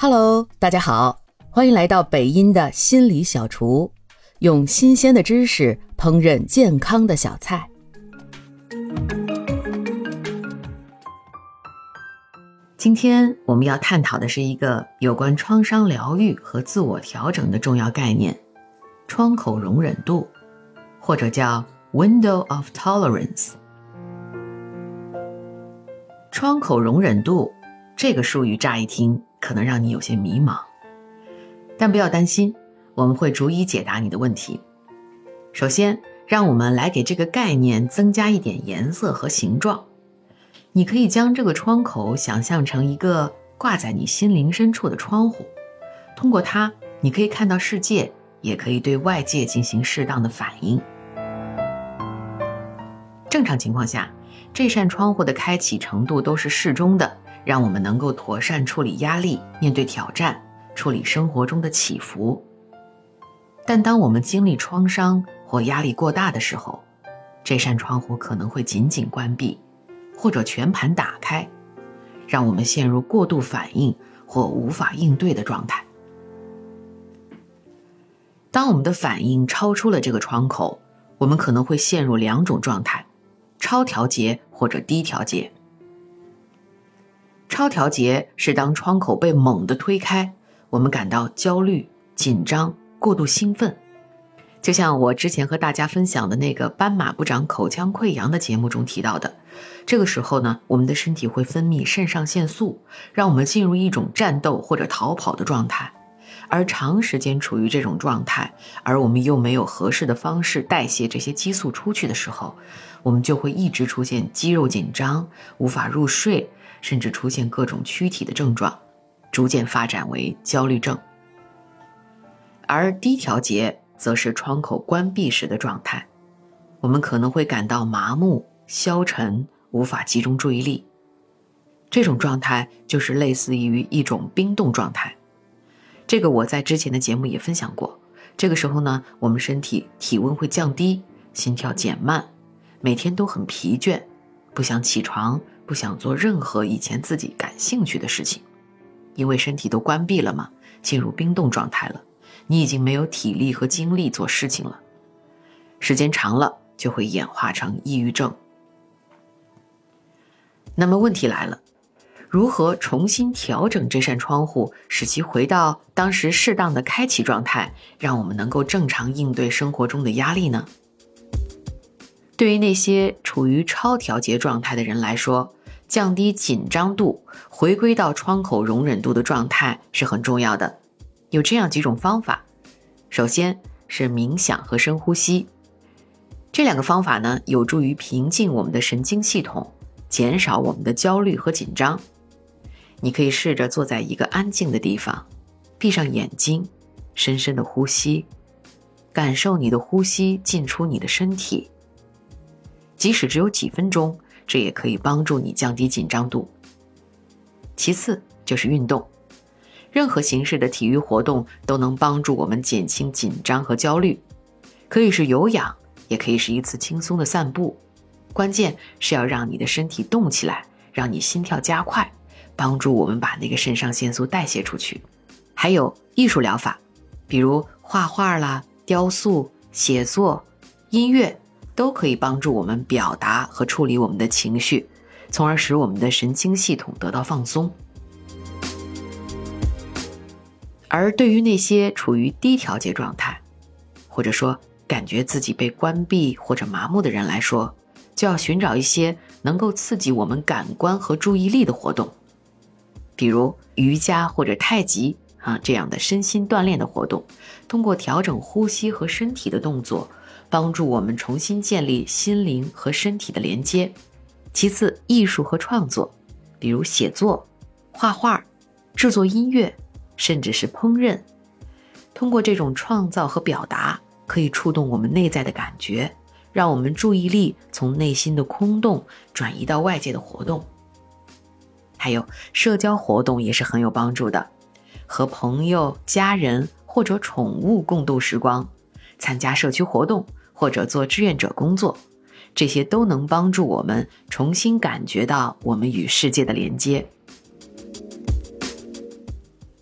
Hello，大家好，欢迎来到北音的心理小厨，用新鲜的知识烹饪健康的小菜。今天我们要探讨的是一个有关创伤疗愈和自我调整的重要概念——窗口容忍度，或者叫 Window of Tolerance。窗口容忍度这个术语乍一听。可能让你有些迷茫，但不要担心，我们会逐一解答你的问题。首先，让我们来给这个概念增加一点颜色和形状。你可以将这个窗口想象成一个挂在你心灵深处的窗户，通过它，你可以看到世界，也可以对外界进行适当的反应。正常情况下，这扇窗户的开启程度都是适中的。让我们能够妥善处理压力、面对挑战、处理生活中的起伏。但当我们经历创伤或压力过大的时候，这扇窗户可能会紧紧关闭，或者全盘打开，让我们陷入过度反应或无法应对的状态。当我们的反应超出了这个窗口，我们可能会陷入两种状态：超调节或者低调节。超调节是当窗口被猛地推开，我们感到焦虑、紧张、过度兴奋，就像我之前和大家分享的那个斑马部长口腔溃疡的节目中提到的。这个时候呢，我们的身体会分泌肾上腺素，让我们进入一种战斗或者逃跑的状态。而长时间处于这种状态，而我们又没有合适的方式代谢这些激素出去的时候，我们就会一直出现肌肉紧张、无法入睡。甚至出现各种躯体的症状，逐渐发展为焦虑症。而低调节则是窗口关闭时的状态，我们可能会感到麻木、消沉，无法集中注意力。这种状态就是类似于一种冰冻状态。这个我在之前的节目也分享过。这个时候呢，我们身体体温会降低，心跳减慢，每天都很疲倦，不想起床。不想做任何以前自己感兴趣的事情，因为身体都关闭了嘛，进入冰冻状态了。你已经没有体力和精力做事情了，时间长了就会演化成抑郁症。那么问题来了，如何重新调整这扇窗户，使其回到当时适当的开启状态，让我们能够正常应对生活中的压力呢？对于那些处于超调节状态的人来说，降低紧张度，回归到窗口容忍度的状态是很重要的。有这样几种方法，首先是冥想和深呼吸。这两个方法呢，有助于平静我们的神经系统，减少我们的焦虑和紧张。你可以试着坐在一个安静的地方，闭上眼睛，深深的呼吸，感受你的呼吸进出你的身体，即使只有几分钟。这也可以帮助你降低紧张度。其次就是运动，任何形式的体育活动都能帮助我们减轻紧张和焦虑，可以是有氧，也可以是一次轻松的散步。关键是要让你的身体动起来，让你心跳加快，帮助我们把那个肾上腺素代谢出去。还有艺术疗法，比如画画啦、雕塑、写作、音乐。都可以帮助我们表达和处理我们的情绪，从而使我们的神经系统得到放松。而对于那些处于低调节状态，或者说感觉自己被关闭或者麻木的人来说，就要寻找一些能够刺激我们感官和注意力的活动，比如瑜伽或者太极啊这样的身心锻炼的活动，通过调整呼吸和身体的动作。帮助我们重新建立心灵和身体的连接。其次，艺术和创作，比如写作、画画、制作音乐，甚至是烹饪。通过这种创造和表达，可以触动我们内在的感觉，让我们注意力从内心的空洞转移到外界的活动。还有社交活动也是很有帮助的，和朋友、家人或者宠物共度时光，参加社区活动。或者做志愿者工作，这些都能帮助我们重新感觉到我们与世界的连接。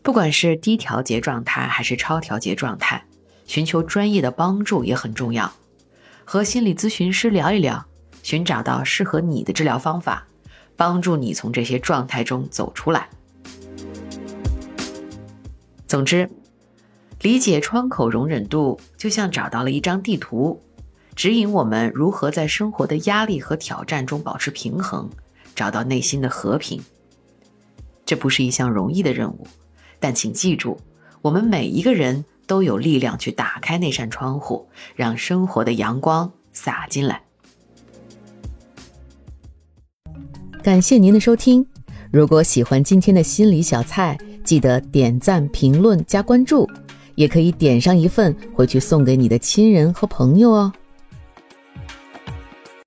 不管是低调节状态还是超调节状态，寻求专业的帮助也很重要。和心理咨询师聊一聊，寻找到适合你的治疗方法，帮助你从这些状态中走出来。总之，理解窗口容忍度，就像找到了一张地图，指引我们如何在生活的压力和挑战中保持平衡，找到内心的和平。这不是一项容易的任务。但请记住，我们每一个人都有力量去打开那扇窗户，让生活的阳光洒进来。感谢您的收听。如果喜欢今天的心理小菜，记得点赞、评论、加关注，也可以点上一份回去送给你的亲人和朋友哦。